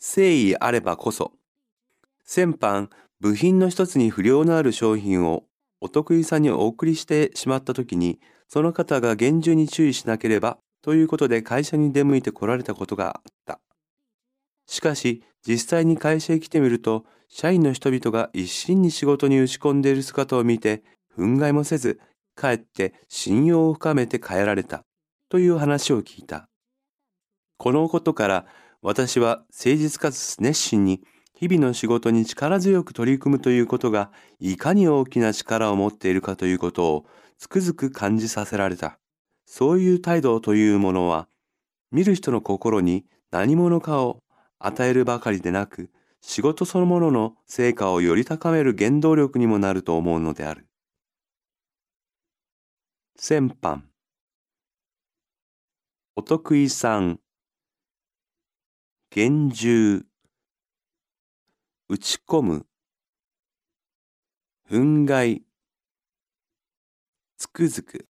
誠意あればこそ、先般部品の一つに不良のある商品をお得意さんにお送りしてしまった時に、その方が厳重に注意しなければということで会社に出向いて来られたことがあった。しかし、実際に会社へ来てみると、社員の人々が一心に仕事に打ち込んでいる姿を見て、憤慨もせず、かえって信用を深めて帰られた、という話を聞いた。このことから、私は誠実かつ熱心に日々の仕事に力強く取り組むということがいかに大きな力を持っているかということをつくづく感じさせられた。そういう態度というものは、見る人の心に何者かを与えるばかりでなく、仕事そのものの成果をより高める原動力にもなると思うのである。先般お得意さん厳重。打ち込む。憤慨。つくづく。